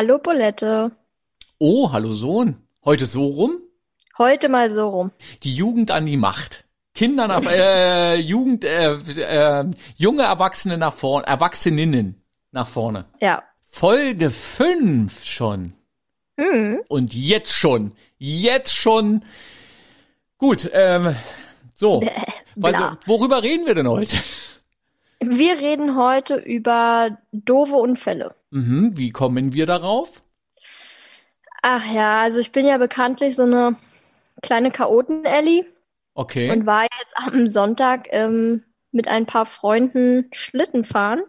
Hallo Bolette. Oh, hallo Sohn. Heute so rum? Heute mal so rum. Die Jugend an die Macht. Kinder nach, äh, Jugend, äh, äh, junge Erwachsene nach vorne, Erwachseninnen nach vorne. Ja. Folge 5 schon. Mhm. Und jetzt schon, jetzt schon. Gut, ähm, so. Bla. Also, worüber reden wir denn heute? Wir reden heute über doofe Unfälle. Mhm, wie kommen wir darauf? Ach ja, also ich bin ja bekanntlich so eine kleine Chaoten-Ellie Okay. und war jetzt am Sonntag ähm, mit ein paar Freunden Schlitten fahren.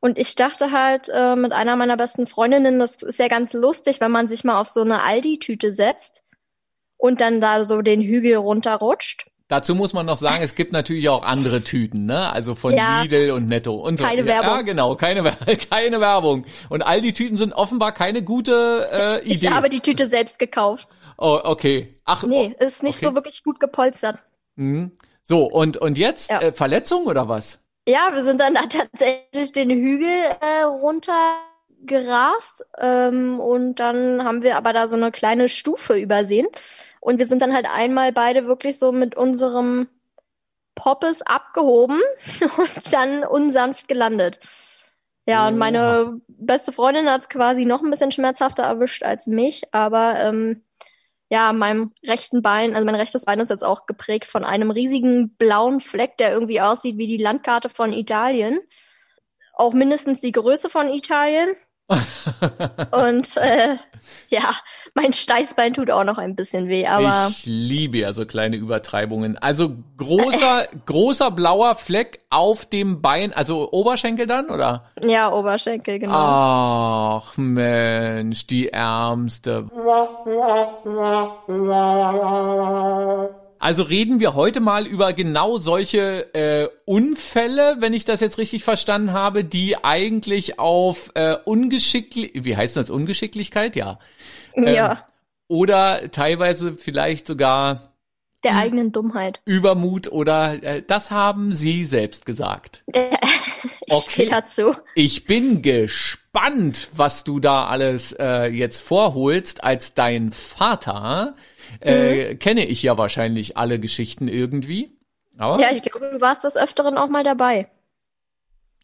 Und ich dachte halt äh, mit einer meiner besten Freundinnen, das ist ja ganz lustig, wenn man sich mal auf so eine Aldi-Tüte setzt und dann da so den Hügel runterrutscht. Dazu muss man noch sagen, es gibt natürlich auch andere Tüten, ne? Also von Ja. Lidl und Netto und so. Keine Werbung. Ja, genau, keine, keine Werbung. Und all die Tüten sind offenbar keine gute äh, Idee. Ich habe die Tüte selbst gekauft. oh, okay. Ach, Nee, ist nicht okay. so wirklich gut gepolstert. Mhm. So, und, und jetzt Ja. äh, Verletzung oder was? Ja, wir sind dann da tatsächlich den Hügel äh, runtergerast ähm, und dann haben wir aber da so eine kleine Stufe übersehen und wir sind dann halt einmal beide wirklich so mit unserem Poppes abgehoben und dann unsanft gelandet. Ja, und meine beste Freundin hat es quasi noch ein bisschen schmerzhafter erwischt als mich, aber ähm, ja, meinem rechten Bein, also mein rechtes Bein ist jetzt auch geprägt von einem riesigen blauen Fleck, der irgendwie aussieht wie die Landkarte von Italien. Auch mindestens die Größe von Italien. Und äh, ja, mein Steißbein tut auch noch ein bisschen weh, aber ich liebe ja so kleine Übertreibungen. Also großer, großer blauer Fleck auf dem Bein, also Oberschenkel dann, oder? ja, Oberschenkel, genau. Ach Mensch, die Ärmste. Also reden wir heute mal über genau solche äh, Unfälle, wenn ich das jetzt richtig verstanden habe, die eigentlich auf äh, ungeschicklich, wie heißt das, Ungeschicklichkeit? Ja. ja, Oder teilweise vielleicht sogar der eigenen Dummheit. Übermut oder äh, das haben Sie selbst gesagt. Ich Okay. stehe dazu. Ich bin gespannt, was du da alles äh, jetzt vorholst. Als dein Vater äh, kenne ich ja wahrscheinlich alle Geschichten irgendwie. Aber Ja, ich glaube, du warst des Öfteren auch mal dabei.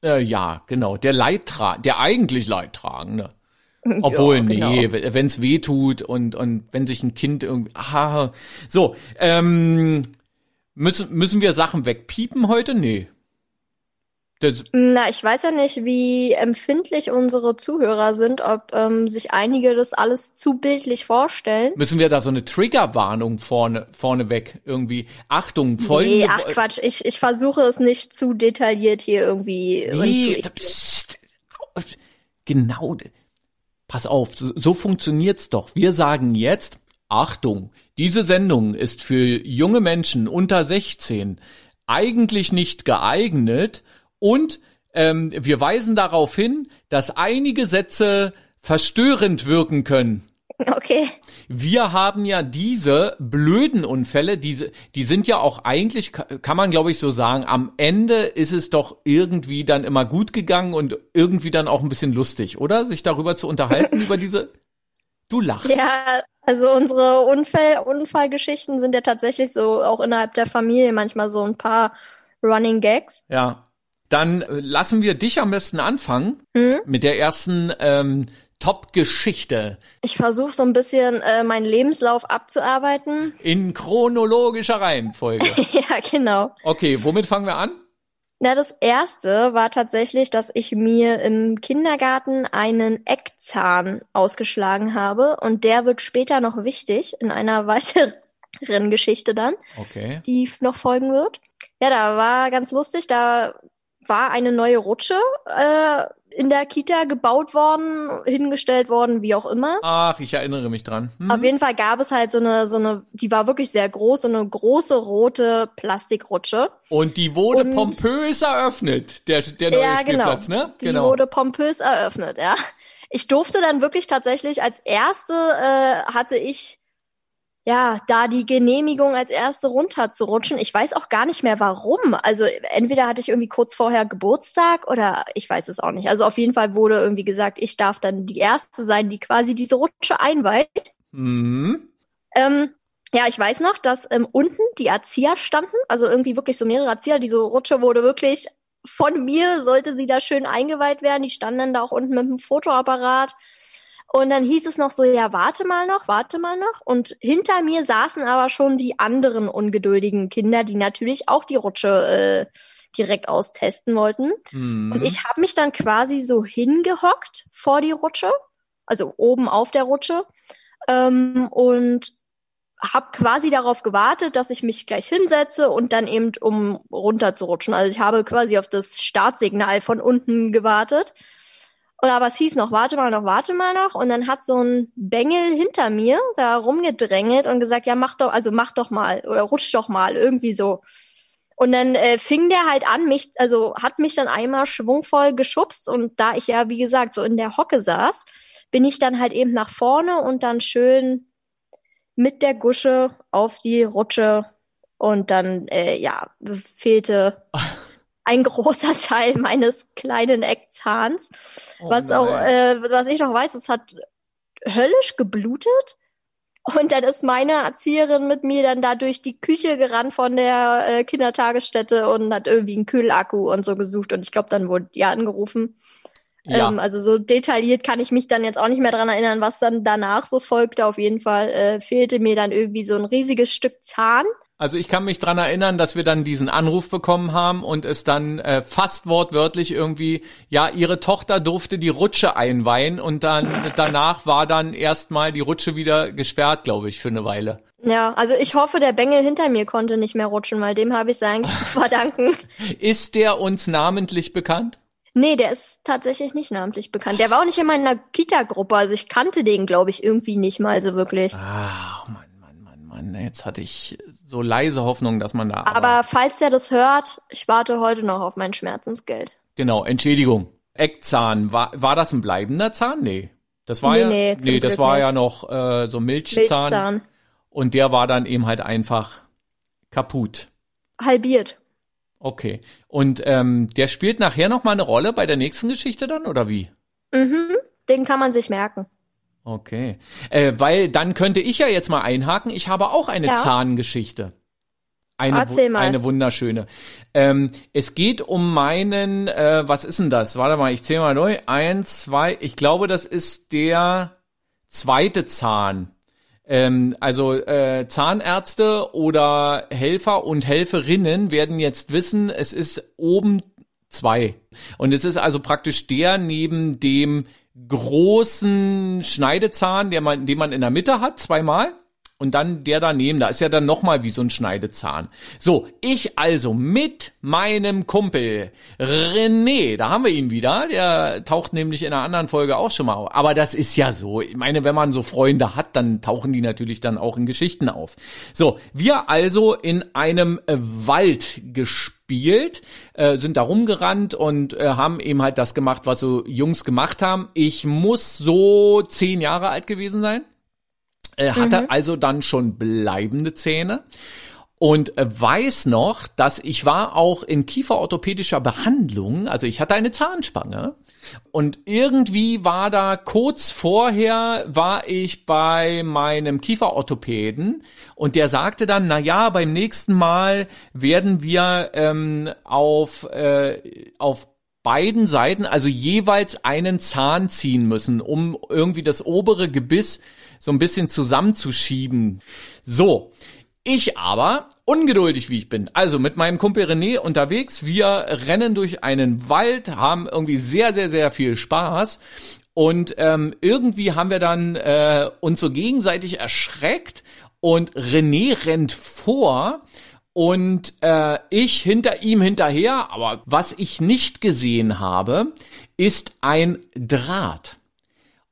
äh, ja, genau. Der Leidtra der eigentlich Leidtragende. Obwohl, Ja, genau. nee, wenn es weh tut und, und wenn sich ein Kind irgendwie. Ah, so, ähm, müssen, müssen wir Sachen wegpiepen heute? Nee. Das, Na, ich weiß ja nicht, wie empfindlich unsere Zuhörer sind, ob ähm, sich einige das alles zu bildlich vorstellen. müssen wir da so eine Triggerwarnung vorne, vorne weg irgendwie. Achtung, folgende. Nee, ach Quatsch, ich, ich versuche es nicht zu detailliert hier irgendwie Nee, zu pst, genau. Pass auf, so, so funktioniert's doch. Wir sagen jetzt, Achtung, diese Sendung ist für junge Menschen unter 16 eigentlich nicht geeignet und ähm, wir weisen darauf hin, dass einige Sätze verstörend wirken können. Okay. Wir haben ja diese blöden Unfälle, diese, die sind ja auch eigentlich, ka- kann man glaube ich so sagen, am Ende ist es doch irgendwie dann immer gut gegangen und irgendwie dann auch ein bisschen lustig, oder? Sich darüber zu unterhalten, über diese, du lachst. Ja, also unsere Unfall, Unfallgeschichten sind ja tatsächlich so auch innerhalb der Familie manchmal so ein paar Running Gags. Ja. Dann äh, lassen wir dich am besten anfangen Hm? mit der ersten ähm, Top-Geschichte Ich versuche so ein bisschen äh, meinen Lebenslauf abzuarbeiten. in chronologischer Reihenfolge. ja, genau. Okay, womit fangen wir an? Na, das erste war tatsächlich, dass ich mir im Kindergarten einen Eckzahn ausgeschlagen habe und der wird später noch wichtig in einer weiteren Geschichte dann, Okay. die noch folgen wird. Ja, da war ganz lustig, da war eine neue Rutsche äh, in der Kita gebaut worden, hingestellt worden, wie auch immer. Ach, ich erinnere mich dran. Hm? Auf jeden Fall gab es halt so eine, so eine, die war wirklich sehr groß, so eine große rote Plastikrutsche. Und die wurde Und- pompös eröffnet, der, der neue Ja, genau. Spielplatz, ne? Die wurde pompös eröffnet, ja. Ich durfte dann wirklich tatsächlich als erste äh, hatte ich ja, da die Genehmigung als erste runterzurutschen. Ich weiß auch gar nicht mehr warum. Also entweder hatte ich irgendwie kurz vorher Geburtstag oder ich weiß es auch nicht. Also auf jeden Fall wurde irgendwie gesagt, ich darf dann die erste sein, die quasi diese Rutsche einweiht. Mhm. Ähm, ja, ich weiß noch, dass ähm, unten die Erzieher standen, also irgendwie wirklich so mehrere Erzieher. Diese Rutsche wurde wirklich von mir, sollte sie da schön eingeweiht werden. Die standen dann da auch unten mit dem Fotoapparat. Und dann hieß es noch so, ja, warte mal noch, warte mal noch. Und hinter mir saßen aber schon die anderen ungeduldigen Kinder, die natürlich auch die Rutsche äh, direkt austesten wollten. Mhm. Und ich habe mich dann quasi so hingehockt vor die Rutsche, also oben auf der Rutsche, ähm, und habe quasi darauf gewartet, dass ich mich gleich hinsetze und dann eben um runter zu rutschen. Also ich habe quasi auf das Startsignal von unten gewartet. Und aber es hieß noch, warte mal noch, warte mal noch. Und dann hat so ein Bengel hinter mir da rumgedrängelt und gesagt, ja, mach doch, also mach doch mal oder rutsch doch mal, irgendwie so. Und dann äh, fing der halt an, mich, also hat mich dann einmal schwungvoll geschubst und da ich ja, wie gesagt, so in der Hocke saß, bin ich dann halt eben nach vorne und dann schön mit der Gusche auf die Rutsche und dann, äh, ja, fehlte ein großer Teil meines kleinen Eckzahns. Oh was nein. auch, äh, was ich noch weiß, es hat höllisch geblutet. Und dann ist meine Erzieherin mit mir dann da durch die Küche gerannt von der äh, Kindertagesstätte und hat irgendwie einen Kühlakku und so gesucht. Und ich glaube, dann wurde die angerufen. Ja. Ähm, also so detailliert kann ich mich dann jetzt auch nicht mehr dran erinnern, was dann danach so folgte. Auf jeden Fall äh, fehlte mir dann irgendwie so ein riesiges Stück Zahn. Also ich kann mich dran erinnern, dass wir dann diesen Anruf bekommen haben und es dann äh, fast wortwörtlich irgendwie, ja, ihre Tochter durfte die Rutsche einweihen und dann danach war dann erstmal die Rutsche wieder gesperrt, glaube ich, für eine Weile. Ja, also ich hoffe, der Bengel hinter mir konnte nicht mehr rutschen, weil dem habe ich es eigentlich zu verdanken. Ist der uns namentlich bekannt? Nee, der ist tatsächlich nicht namentlich bekannt. Der war auch nicht in meiner Kita-Gruppe, also ich kannte den, glaube ich, irgendwie nicht mal so wirklich. Ach, Mann. Mann, jetzt hatte ich so leise Hoffnung, dass man da. Aber, aber falls der das hört, ich warte heute noch auf mein Schmerzensgeld. Genau, Entschädigung. Eckzahn, war, war das ein bleibender Zahn? Nee. Das war nee, ja, nee, nee das war nicht. ja noch äh, so Milchzahn. Milchzahn. Und der war dann eben halt einfach kaputt. Halbiert. Okay. Und ähm, der spielt nachher noch mal eine Rolle bei der nächsten Geschichte dann, oder wie? Mhm, den kann man sich merken. Okay. Äh, weil dann könnte ich ja jetzt mal einhaken. Ich habe auch eine ja. Zahngeschichte. Eine, eine wunderschöne. Ähm, es geht um meinen, äh, was ist denn das? Warte mal, ich zähle mal neu. Eins, zwei, ich glaube, das ist der zweite Zahn. Ähm, also äh, Zahnärzte oder Helfer und Helferinnen werden jetzt wissen, es ist oben zwei. Und es ist also praktisch der neben dem großen Schneidezahn, der man, den man in der Mitte hat, zweimal. Und dann der daneben, da ist ja dann nochmal wie so ein Schneidezahn. So, ich also mit meinem Kumpel René, da haben wir ihn wieder, der taucht nämlich in einer anderen Folge auch schon mal auf. Aber das ist ja so. Ich meine, wenn man so Freunde hat, dann tauchen die natürlich dann auch in Geschichten auf. So, wir also in einem Wald gespielt, äh, sind da rumgerannt und äh, haben eben halt das gemacht, was so Jungs gemacht haben. Ich muss so zehn Jahre alt gewesen sein. Er hatte mhm. also dann schon bleibende Zähne und weiß noch, dass ich war auch in kieferorthopädischer Behandlung, also ich hatte eine Zahnspange und irgendwie war da kurz vorher war ich bei meinem Kieferorthopäden und der sagte dann, na ja, beim nächsten Mal werden wir ähm, auf äh, auf beiden Seiten also jeweils einen Zahn ziehen müssen, um irgendwie das obere Gebiss so ein bisschen zusammenzuschieben. So, ich aber, ungeduldig wie ich bin, also mit meinem Kumpel René unterwegs, wir rennen durch einen Wald, haben irgendwie sehr, sehr, sehr viel Spaß und ähm, irgendwie haben wir dann äh, uns so gegenseitig erschreckt und René rennt vor und äh, ich hinter ihm hinterher. Aber was ich nicht gesehen habe, ist ein Draht.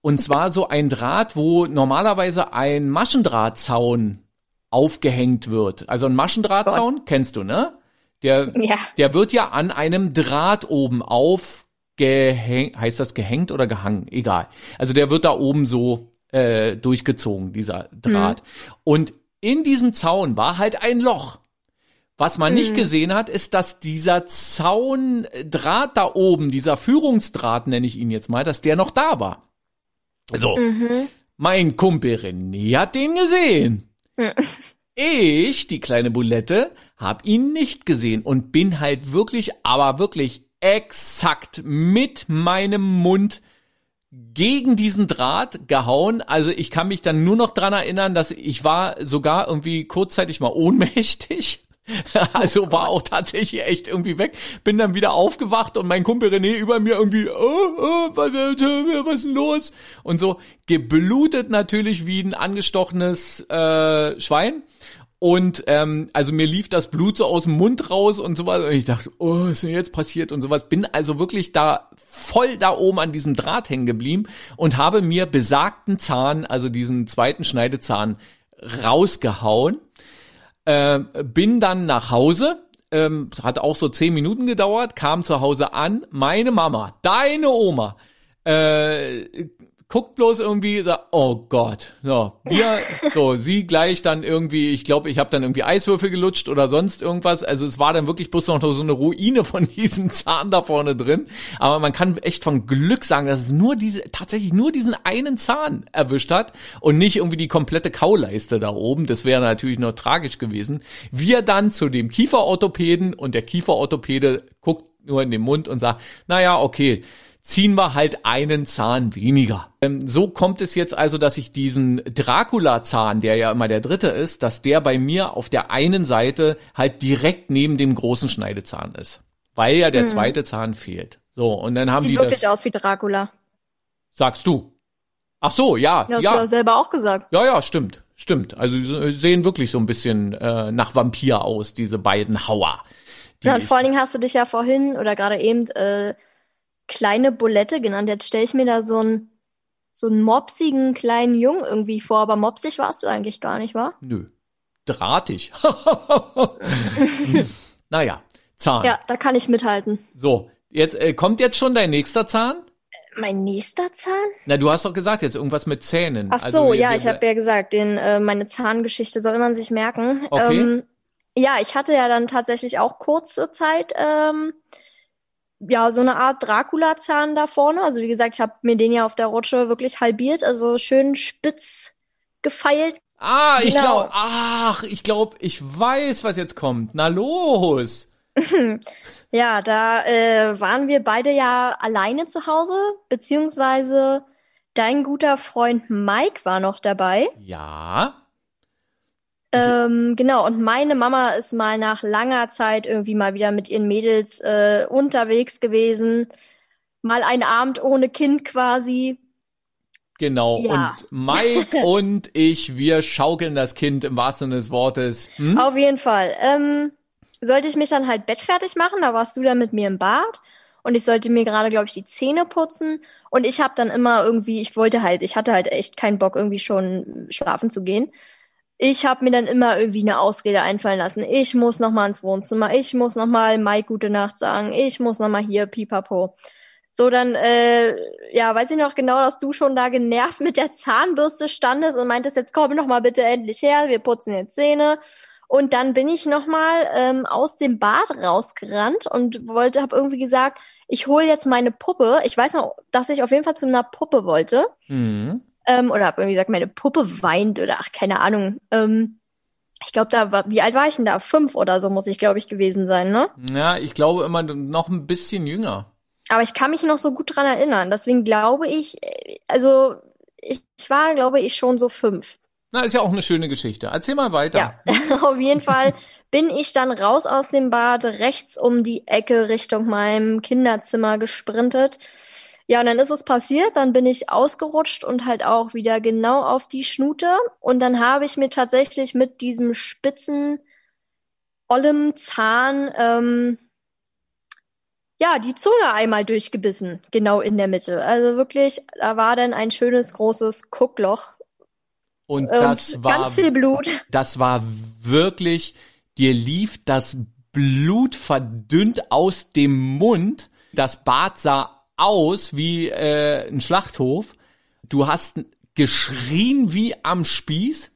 Und zwar so ein Draht, wo normalerweise ein Maschendrahtzaun aufgehängt wird. Also ein Maschendrahtzaun, Gott. kennst du, ne? Der, ja. der wird ja an einem Draht oben aufgehängt. Heißt das gehängt oder gehangen? Egal. Also der wird da oben so äh, durchgezogen, dieser Draht. Mhm. Und in diesem Zaun war halt ein Loch. Was man nicht gesehen hat, ist, dass dieser Zaundraht da oben, dieser Führungsdraht nenne ich ihn jetzt mal, dass der noch da war. So, mein Kumpel René hat den gesehen. Ich, die kleine Bulette, hab ihn nicht gesehen und bin halt wirklich, aber wirklich exakt mit meinem Mund gegen diesen Draht gehauen. Also ich kann mich dann nur noch dran erinnern, dass ich war sogar irgendwie kurzzeitig mal ohnmächtig. Also war auch tatsächlich echt irgendwie weg. Bin dann wieder aufgewacht und mein Kumpel René über mir irgendwie, oh, oh, was, was ist denn los? Und so geblutet natürlich wie ein angestochenes äh, Schwein. Und ähm, also mir lief das Blut so aus dem Mund raus und sowas. Und ich dachte, oh, was ist denn jetzt passiert und sowas. Bin also wirklich da voll da oben an diesem Draht hängen geblieben und habe mir besagten Zahn, also diesen zweiten Schneidezahn, rausgehauen. Äh, bin dann nach Hause, ähm, hat auch so zehn Minuten gedauert, kam zu Hause an. Meine Mama, deine Oma, äh, guckt bloß irgendwie, sagt, oh Gott, so, wir, so, sie gleich dann irgendwie, ich glaube, ich habe dann irgendwie Eiswürfel gelutscht oder sonst irgendwas. Also es war dann wirklich bloß noch so eine Ruine von diesem Zahn da vorne drin. Aber man kann echt von Glück sagen, dass es nur diese, tatsächlich nur diesen einen Zahn erwischt hat und nicht irgendwie die komplette Kauleiste da oben. Das wäre natürlich noch tragisch gewesen. Wir dann zu dem Kieferorthopäden und der Kieferorthopäde guckt nur in den Mund und sagt, naja, okay, ziehen wir halt einen Zahn weniger. Ähm, so kommt es jetzt also, dass ich diesen Dracula-Zahn, der ja immer der dritte ist, dass der bei mir auf der einen Seite halt direkt neben dem großen Schneidezahn ist. Weil ja der Hm. zweite Zahn fehlt. So, und dann haben Sieht die wirklich das. aus wie Dracula. Sagst du. Ach so, ja, Ja, hast du ja. ja selber auch gesagt. Ja, ja, stimmt. Stimmt. Also sie sehen wirklich so ein bisschen äh, nach Vampir aus, diese beiden Hauer. die Ja, und vor allen Dingen hast du dich ja vorhin oder gerade eben äh, kleine Bulette genannt. Jetzt stelle ich mir da so einen so einen mopsigen kleinen Jungen irgendwie vor, aber mopsig warst du eigentlich gar nicht, wa? Nö. Drahtig. naja, Zahn. Ja, da kann ich mithalten. So, jetzt äh, kommt jetzt schon dein nächster Zahn? Mein nächster Zahn? Na, du hast doch gesagt jetzt irgendwas mit Zähnen. Ach Also so, wir- ja, wir- ich habe ja gesagt, den, äh, meine Zahngeschichte soll man sich merken. Okay. Ähm, ja, ich hatte ja dann tatsächlich auch kurze Zeit, ähm, ja, so eine Art Dracula-Zahn da vorne. Also wie gesagt, ich habe mir den ja auf der Rutsche wirklich halbiert, also schön spitz gefeilt. Ah, ich Genau. glaube, ach, ich glaube, ich weiß, was jetzt kommt. Na los. Ja, da äh, waren wir beide ja alleine zu Hause, beziehungsweise dein guter Freund Mike war noch dabei. Ja. Ähm, genau, und meine Mama ist mal nach langer Zeit irgendwie mal wieder mit ihren Mädels äh, unterwegs gewesen. Mal ein Abend ohne Kind quasi. Genau. Ja. Und Mike und ich, wir schaukeln das Kind im wahrsten Sinne des Wortes. Hm? Auf jeden Fall. Ähm, sollte ich mich dann halt bettfertig machen, da warst du dann mit mir im Bad. Und ich sollte mir gerade, glaube ich, die Zähne putzen. Und ich habe dann immer irgendwie, ich wollte halt, ich hatte halt echt keinen Bock, irgendwie schon schlafen zu gehen. Ich habe mir dann immer irgendwie eine Ausrede einfallen lassen. Ich muss noch mal ins Wohnzimmer. Ich muss noch mal Mike gute Nacht sagen. Ich muss noch mal hier pipapo. So, dann, äh, ja, weiß ich noch genau, dass du schon da genervt mit der Zahnbürste standest und meintest, jetzt komm noch mal bitte endlich her, wir putzen jetzt Zähne. Und dann bin ich noch mal ähm, aus dem Bad rausgerannt und wollte, habe irgendwie gesagt, ich hole jetzt meine Puppe. Ich weiß noch, dass ich auf jeden Fall zu einer Puppe wollte. Mhm. Ähm, oder habe irgendwie gesagt, meine Puppe weint oder ach, keine Ahnung. Ähm, ich glaube, da war, wie alt war ich denn da? Fünf oder so muss ich, glaube ich, gewesen sein, ne? Ja, ich glaube immer noch ein bisschen jünger. Aber ich kann mich noch so gut dran erinnern. Deswegen glaube ich, äh, also ich, ich war, glaube ich, schon so fünf. Na, ist ja auch eine schöne Geschichte. Erzähl mal weiter. Ja, auf jeden Fall bin ich dann raus aus dem Bad, rechts um die Ecke Richtung meinem Kinderzimmer gesprintet. Ja, und dann ist es passiert, dann bin ich ausgerutscht und halt auch wieder genau auf die Schnute. Und dann habe ich mir tatsächlich mit diesem spitzen, ollem Zahn, ähm, ja, die Zunge einmal durchgebissen, genau in der Mitte. Also wirklich, da war dann ein schönes großes Guckloch Und und das war ganz viel Blut. das war wirklich, dir lief das Blut verdünnt aus dem Mund. Das Bad sah aus wie äh, ein Schlachthof. Du hast geschrien wie am Spieß.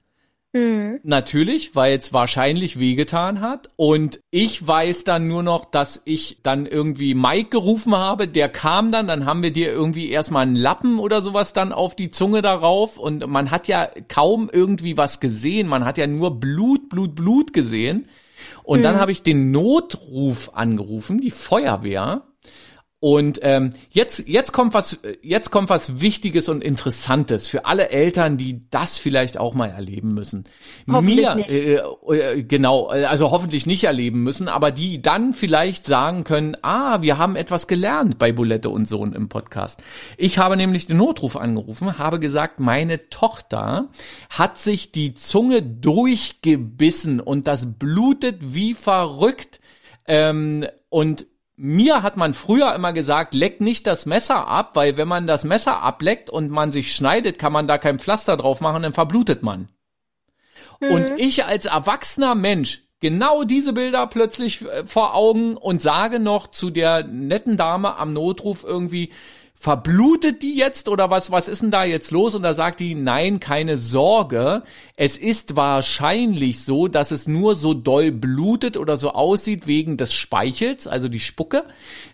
Mhm. Natürlich, weil es wahrscheinlich wehgetan hat. Und ich weiß dann nur noch, dass ich dann irgendwie Mike gerufen habe. Der kam dann, dann haben wir dir irgendwie erstmal einen Lappen oder sowas dann auf die Zunge darauf. Und man hat ja kaum irgendwie was gesehen. Man hat ja nur Blut, Blut, Blut gesehen. Und mhm. dann habe ich den Notruf angerufen, die Feuerwehr. Und ähm, jetzt jetzt kommt was jetzt kommt was Wichtiges und Interessantes für alle Eltern, die das vielleicht auch mal erleben müssen. Hoffentlich Mir nicht. Äh, äh, genau, also hoffentlich nicht erleben müssen, aber die dann vielleicht sagen können: Ah, wir haben etwas gelernt bei Bulette und Sohn im Podcast. Ich habe nämlich den Notruf angerufen, habe gesagt, meine Tochter hat sich die Zunge durchgebissen und das blutet wie verrückt. Ähm, und mir hat man früher immer gesagt, leck nicht das Messer ab, weil wenn man das Messer ableckt und man sich schneidet, kann man da kein Pflaster drauf machen, dann verblutet man. Mhm. Und ich als erwachsener Mensch genau diese Bilder plötzlich äh, vor Augen und sage noch zu der netten Dame am Notruf irgendwie, verblutet die jetzt oder was, was ist denn da jetzt los? Und da sagt die, nein, keine Sorge. Es ist wahrscheinlich so, dass es nur so doll blutet oder so aussieht wegen des Speichels, also die Spucke.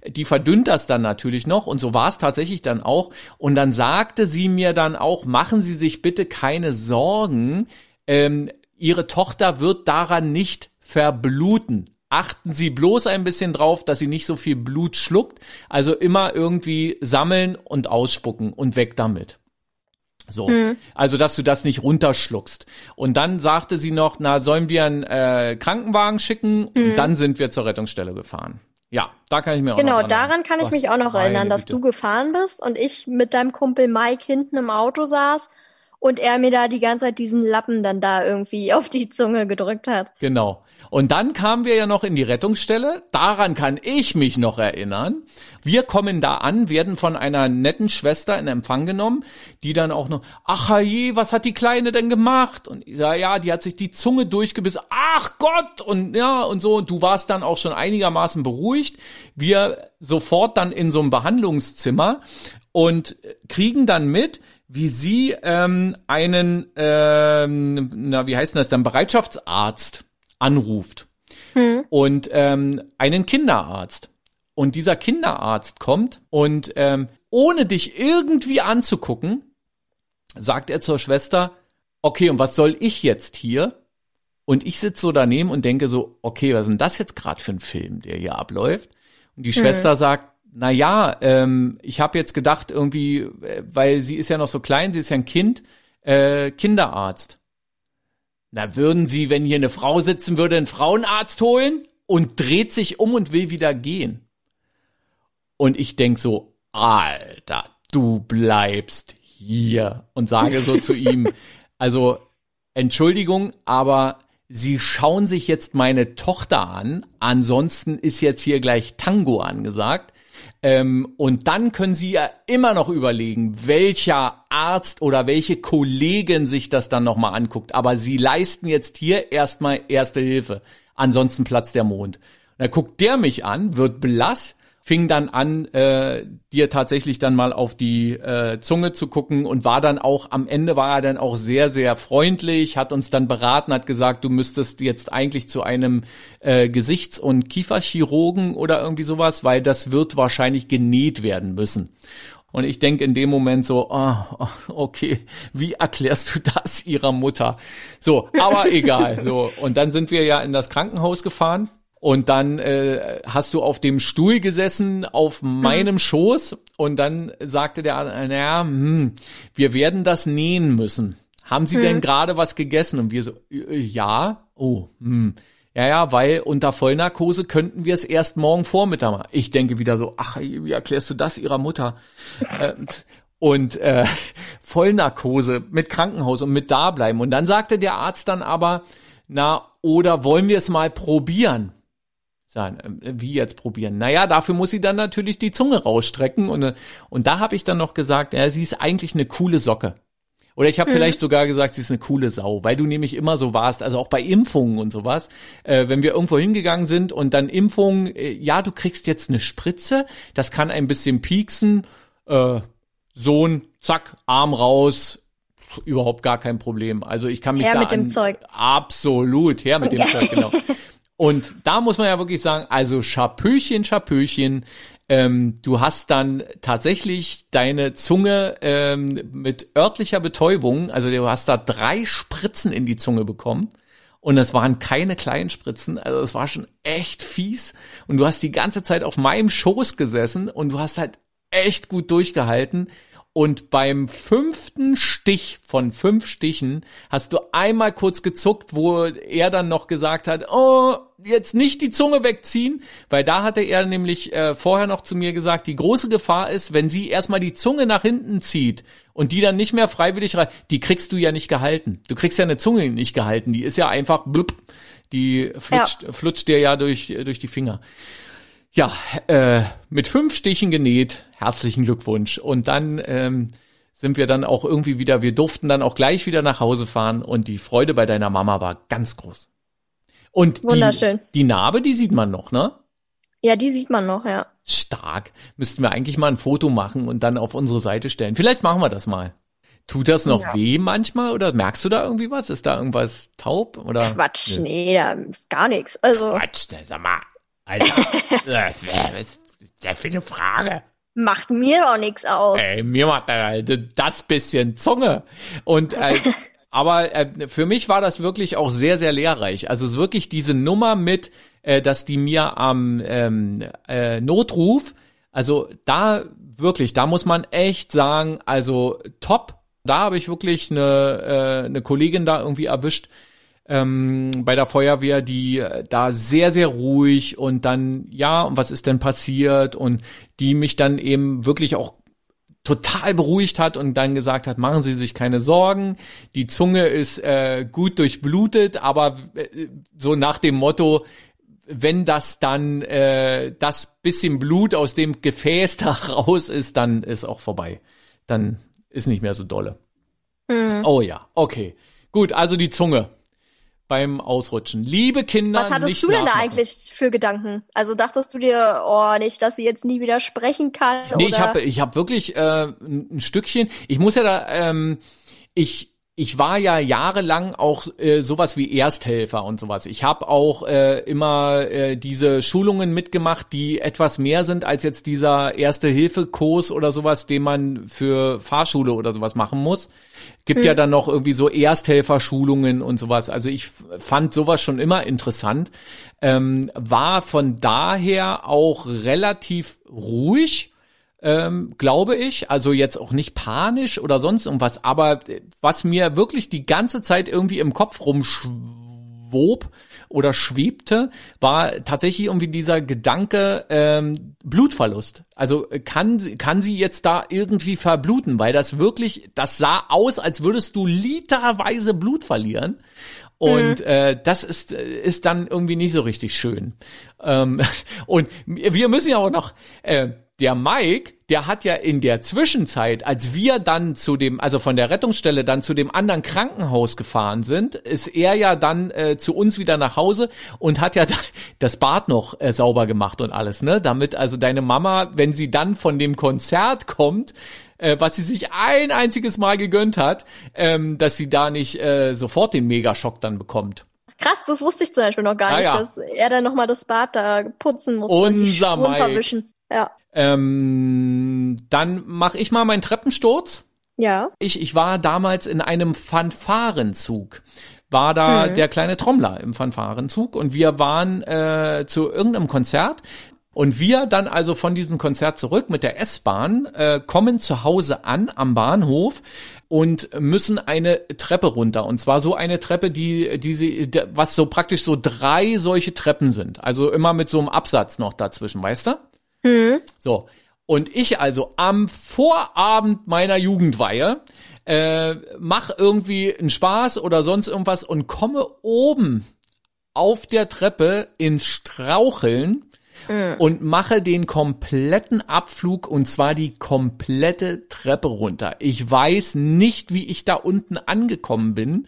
Die verdünnt das dann natürlich noch und so war es tatsächlich dann auch. Und dann sagte sie mir dann auch, machen Sie sich bitte keine Sorgen. Ähm, ihre Tochter wird daran nicht verbluten achten Sie bloß ein bisschen drauf, dass sie nicht so viel Blut schluckt. Also immer irgendwie sammeln und ausspucken und weg damit. So, hm. also dass du das nicht runterschluckst. Und dann sagte sie noch, na, sollen wir einen äh, Krankenwagen schicken? Hm. Und dann sind wir zur Rettungsstelle gefahren. Ja, da kann ich mir auch genau, noch Genau, daran kann ich mich auch noch erinnern, dass du gefahren bist und ich mit deinem Kumpel Mike hinten im Auto saß und er mir da die ganze Zeit diesen Lappen dann da irgendwie auf die Zunge gedrückt hat. Genau. Und dann kamen wir ja noch in die Rettungsstelle. Daran kann ich mich noch erinnern. Wir kommen da an, werden von einer netten Schwester in Empfang genommen, die dann auch noch, ach je, was hat die Kleine denn gemacht? Und ich sage, ja, die hat sich die Zunge durchgebissen. Ach Gott! Und ja, und so. Und du warst dann auch schon einigermaßen beruhigt. Wir sofort dann in so einem Behandlungszimmer und kriegen dann mit, wie sie ähm, einen, ähm, na, wie heißt denn das dann, Bereitschaftsarzt anruft hm. und ähm, einen Kinderarzt. Und dieser Kinderarzt kommt und ähm, ohne dich irgendwie anzugucken, sagt er zur Schwester, okay, und was soll ich jetzt hier? Und ich sitze so daneben und denke so, okay, was ist denn das jetzt gerade für ein Film, der hier abläuft? Und die hm. Schwester sagt, na ja, ähm, ich habe jetzt gedacht irgendwie, äh, weil sie ist ja noch so klein, sie ist ja ein Kind, äh, Kinderarzt. Na, würden Sie, wenn hier eine Frau sitzen würde, einen Frauenarzt holen und dreht sich um und will wieder gehen. Und ich denk so, Alter, du bleibst hier und sage so zu ihm, also Entschuldigung, aber Sie schauen sich jetzt meine Tochter an, ansonsten ist jetzt hier gleich Tango angesagt. Ähm, und dann können Sie ja immer noch überlegen, welcher Arzt oder welche Kollegin sich das dann nochmal anguckt. Aber Sie leisten jetzt hier erstmal erste Hilfe. Ansonsten platzt der Mond. Und dann guckt der mich an, wird blass fing dann an, äh, dir tatsächlich dann mal auf die äh, Zunge zu gucken und war dann auch, am Ende war er dann auch sehr, sehr freundlich, hat uns dann beraten, hat gesagt, du müsstest jetzt eigentlich zu einem äh, Gesichts- und Kieferchirurgen oder irgendwie sowas, weil das wird wahrscheinlich genäht werden müssen. Und ich denke in dem Moment so, oh, okay, wie erklärst du das ihrer Mutter? So, aber egal. So, und dann sind wir ja in das Krankenhaus gefahren und dann äh, hast du auf dem Stuhl gesessen, auf meinem mhm. Schoß. Und dann sagte der, naja, hm, wir werden das nähen müssen. Haben Sie mhm. denn gerade was gegessen? Und wir so, ja, oh, hm. Ja, ja, weil unter Vollnarkose könnten wir es erst morgen Vormittag machen. Ich denke wieder so, ach, wie erklärst du das ihrer Mutter? äh, und äh, Vollnarkose mit Krankenhaus und mit dableiben. Und dann sagte der Arzt dann aber, na, oder wollen wir es mal probieren? Sagen, äh, wie jetzt probieren? Naja, dafür muss sie dann natürlich die Zunge rausstrecken. Und, äh, und da habe ich dann noch gesagt, ja, sie ist eigentlich eine coole Socke. Oder ich habe mhm. vielleicht sogar gesagt, sie ist eine coole Sau, weil du nämlich immer so warst, also auch bei Impfungen und sowas, äh, wenn wir irgendwo hingegangen sind und dann Impfungen, äh, ja, du kriegst jetzt eine Spritze, das kann ein bisschen pieksen, äh, Sohn, zack, Arm raus, überhaupt gar kein Problem. Also ich kann mich Her da mit dem an, Zeug. absolut her mit dem Zeug genau. Und da muss man ja wirklich sagen, also Schapöchen, Schapöchen, ähm, du hast dann tatsächlich deine Zunge ähm, mit örtlicher Betäubung, also du hast da drei Spritzen in die Zunge bekommen. Und es waren keine kleinen Spritzen, also es war schon echt fies. Und du hast die ganze Zeit auf meinem Schoß gesessen und du hast halt echt gut durchgehalten. Und beim fünften Stich von fünf Stichen hast du einmal kurz gezuckt, wo er dann noch gesagt hat, oh, jetzt nicht die Zunge wegziehen, weil da hatte er nämlich äh, vorher noch zu mir gesagt, die große Gefahr ist, wenn sie erstmal die Zunge nach hinten zieht und die dann nicht mehr freiwillig rein, die kriegst du ja nicht gehalten. Du kriegst ja eine Zunge nicht gehalten, die ist ja einfach blub, die flutscht, ja. flutscht dir ja durch, durch die Finger. Ja, äh, mit fünf Stichen genäht. Herzlichen Glückwunsch. Und dann ähm, sind wir dann auch irgendwie wieder, wir durften dann auch gleich wieder nach Hause fahren und die Freude bei deiner Mama war ganz groß. Und Wunderschön. Die, die Narbe, die sieht man noch, ne? Ja, die sieht man noch, ja. Stark. Müssten wir eigentlich mal ein Foto machen und dann auf unsere Seite stellen. Vielleicht machen wir das mal. Tut das noch ja. weh manchmal oder merkst du da irgendwie was? Ist da irgendwas taub oder? Quatsch, nee, da ist gar nichts. Also Quatsch, sag mal, Alter, was ist das für eine Frage? Macht mir auch nichts aus. Ey, mir macht das bisschen Zunge. Und äh, aber äh, für mich war das wirklich auch sehr, sehr lehrreich. Also es wirklich diese Nummer mit, äh, dass die mir am ähm, äh, Notruf, also da wirklich, da muss man echt sagen, also top. Da habe ich wirklich eine, äh, eine Kollegin da irgendwie erwischt, ähm, bei der Feuerwehr, die äh, da sehr, sehr ruhig und dann, ja, und was ist denn passiert? Und die mich dann eben wirklich auch total beruhigt hat und dann gesagt hat, machen Sie sich keine Sorgen, die Zunge ist äh, gut durchblutet, aber äh, so nach dem Motto, wenn das dann äh, das bisschen Blut aus dem Gefäß da raus ist, dann ist auch vorbei. Dann ist nicht mehr so dolle. Mhm. Oh ja, okay. Gut, also die Zunge beim Ausrutschen. Liebe Kinder, was hattest du denn da eigentlich für Gedanken? Also dachtest du dir, oh, nicht, dass sie jetzt nie wieder sprechen kann? Nee, oder? ich habe ich hab wirklich äh, ein Stückchen. Ich muss ja da, ähm, ich ich war ja jahrelang auch äh, sowas wie Ersthelfer und sowas. Ich habe auch äh, immer äh, diese Schulungen mitgemacht, die etwas mehr sind als jetzt dieser Erste-Hilfe-Kurs oder sowas, den man für Fahrschule oder sowas machen muss. Gibt hm. ja dann noch irgendwie so Ersthelfer-Schulungen und sowas. Also ich fand sowas schon immer interessant. Ähm, war von daher auch relativ ruhig ähm, glaube ich. Also jetzt auch nicht panisch oder sonst irgendwas, aber was mir wirklich die ganze Zeit irgendwie im Kopf rumschwob oder schwebte, war tatsächlich irgendwie dieser Gedanke ähm, Blutverlust. Also kann kann sie jetzt da irgendwie verbluten, weil das wirklich, das sah aus, als würdest du literweise Blut verlieren. Und mhm. äh, das ist, ist dann irgendwie nicht so richtig schön. Ähm, und wir müssen ja auch noch, äh, der Mike, der hat ja in der Zwischenzeit, als wir dann zu dem, also von der Rettungsstelle dann zu dem anderen Krankenhaus gefahren sind, ist er ja dann äh, zu uns wieder nach Hause und hat ja das Bad noch äh, sauber gemacht und alles, ne? Damit also deine Mama, wenn sie dann von dem Konzert kommt, äh, was sie sich ein einziges Mal gegönnt hat, ähm, dass sie da nicht äh, sofort den Megaschock dann bekommt. Krass, das wusste ich zum Beispiel noch gar ah, nicht, ja. dass er dann nochmal das Bad da putzen muss. Unser Mike. Ja. Ähm, dann mache ich mal meinen Treppensturz. Ja. Ich, ich war damals in einem Fanfarenzug. War da hm. der kleine Trommler im Fanfarenzug und wir waren äh, zu irgendeinem Konzert. Und wir dann also von diesem Konzert zurück mit der S-Bahn, äh, kommen zu Hause an am Bahnhof und müssen eine Treppe runter. Und zwar so eine Treppe, die, die sie, was so praktisch so drei solche Treppen sind. Also immer mit so einem Absatz noch dazwischen, weißt du? Mhm. So. Und ich also am Vorabend meiner Jugendweihe äh, mach irgendwie einen Spaß oder sonst irgendwas und komme oben auf der Treppe ins Straucheln mhm. und mache den kompletten Abflug und zwar die komplette Treppe runter. Ich weiß nicht, wie ich da unten angekommen bin.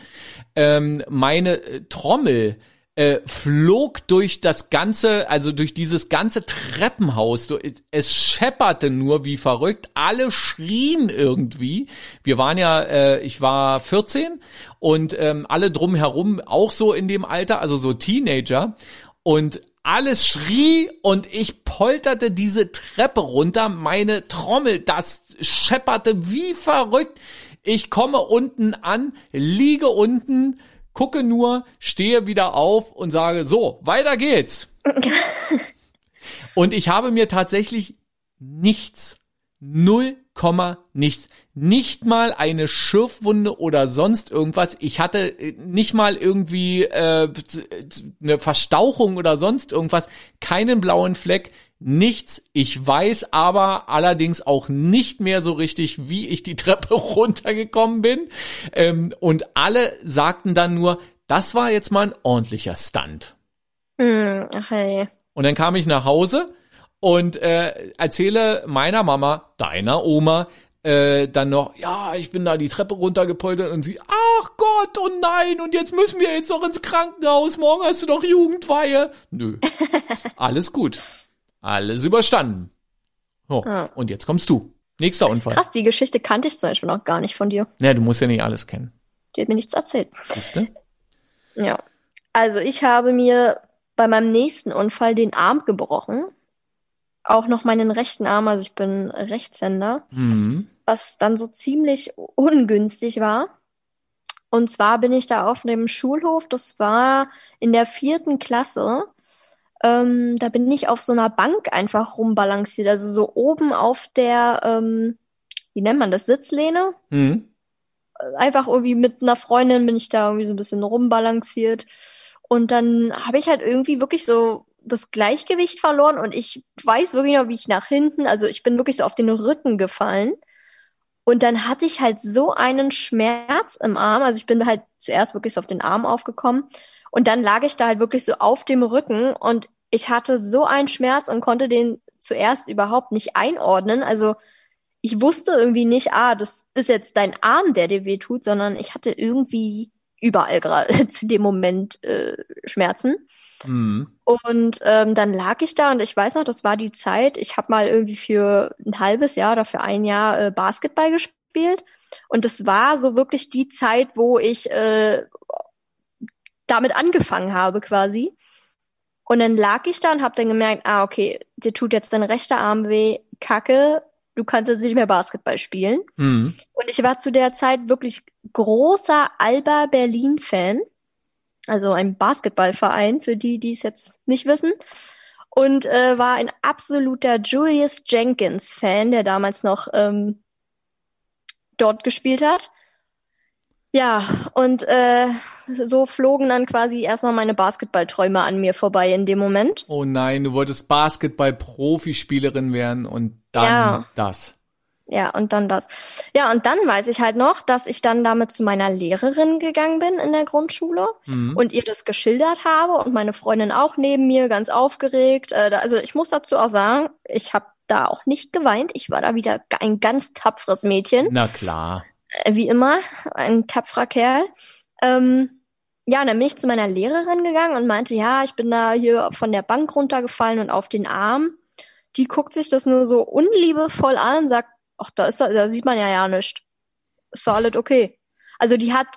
Ähm, meine Trommel äh, flog durch das ganze, also durch dieses ganze Treppenhaus. Es schepperte nur wie verrückt. Alle schrien irgendwie. Wir waren ja, äh, ich war 14 und ähm, alle drumherum auch so in dem Alter, also so Teenager. Und alles schrie und ich polterte diese Treppe runter. Meine Trommel, das schepperte wie verrückt. Ich komme unten an, liege unten, gucke nur, stehe wieder auf und sage, so, weiter geht's. und ich habe mir tatsächlich nichts, null Komma nichts, nicht mal eine Schürfwunde oder sonst irgendwas. Ich hatte äh, nicht mal irgendwie äh, eine Verstauchung oder sonst irgendwas, keinen blauen Fleck, nichts. Ich weiß aber allerdings auch nicht mehr so richtig, wie ich die Treppe runtergekommen bin. Ähm, und alle sagten dann nur, das war jetzt mal ein ordentlicher Stunt. Hm, hey. Und dann kam ich nach Hause und äh, erzähle meiner Mama, deiner Oma, äh, dann noch, ja, ich bin da die Treppe runtergepoltert und sie, ach Gott, oh nein, und jetzt müssen wir jetzt noch ins Krankenhaus, morgen hast du doch Jugendweihe. Nö, alles gut. Alles überstanden. Oh, ja. und jetzt kommst du. Nächster Unfall. Krass, die Geschichte kannte ich zum Beispiel noch gar nicht von dir. Ja, du musst ja nicht alles kennen. Die hat mir nichts erzählt. Siehste? Ja. Also ich habe mir bei meinem nächsten Unfall den Arm gebrochen. Auch noch meinen rechten Arm, also ich bin Rechtshänder. Mhm. Was dann so ziemlich ungünstig war. Und zwar bin ich da auf dem Schulhof, das war in der vierten Klasse. Ähm, da bin ich auf so einer Bank einfach rumbalanciert, also so oben auf der, ähm, wie nennt man das, Sitzlehne? Mhm. Einfach irgendwie mit einer Freundin bin ich da irgendwie so ein bisschen rumbalanciert. Und dann habe ich halt irgendwie wirklich so das Gleichgewicht verloren und ich weiß wirklich noch, wie ich nach hinten, also ich bin wirklich so auf den Rücken gefallen. Und dann hatte ich halt so einen Schmerz im Arm. Also ich bin halt zuerst wirklich so auf den Arm aufgekommen. Und dann lag ich da halt wirklich so auf dem Rücken und ich hatte so einen Schmerz und konnte den zuerst überhaupt nicht einordnen. Also ich wusste irgendwie nicht, ah, das ist jetzt dein Arm, der dir weh tut, sondern ich hatte irgendwie überall gerade zu dem Moment äh, Schmerzen. Mhm. Und ähm, dann lag ich da und ich weiß noch, das war die Zeit, ich habe mal irgendwie für ein halbes Jahr oder für ein Jahr äh, Basketball gespielt. Und das war so wirklich die Zeit, wo ich äh, damit angefangen habe quasi. Und dann lag ich da und habe dann gemerkt, ah, okay, dir tut jetzt dein rechter Arm weh, kacke, du kannst jetzt nicht mehr Basketball spielen. Mhm. Und ich war zu der Zeit wirklich großer Alba Berlin-Fan. Also ein Basketballverein, für die, die es jetzt nicht wissen. Und äh, war ein absoluter Julius Jenkins-Fan, der damals noch ähm, dort gespielt hat. Ja, und äh, so flogen dann quasi erstmal meine Basketballträume an mir vorbei in dem Moment. Oh nein, du wolltest Basketball-Profispielerin werden und dann ja. das. Ja, und dann das. Ja, und dann weiß ich halt noch, dass ich dann damit zu meiner Lehrerin gegangen bin in der Grundschule mhm. und ihr das geschildert habe und meine Freundin auch neben mir ganz aufgeregt. Äh, also ich muss dazu auch sagen, ich habe da auch nicht geweint. Ich war da wieder ein ganz tapferes Mädchen. Na klar. Äh, wie immer, ein tapferer Kerl. Ähm, ja, und dann bin ich zu meiner Lehrerin gegangen und meinte, ja, ich bin da hier von der Bank runtergefallen und auf den Arm. Die guckt sich das nur so unliebevoll an und sagt, ach, da ist da sieht man ja ja nicht. Ist doch alles okay. Also die hat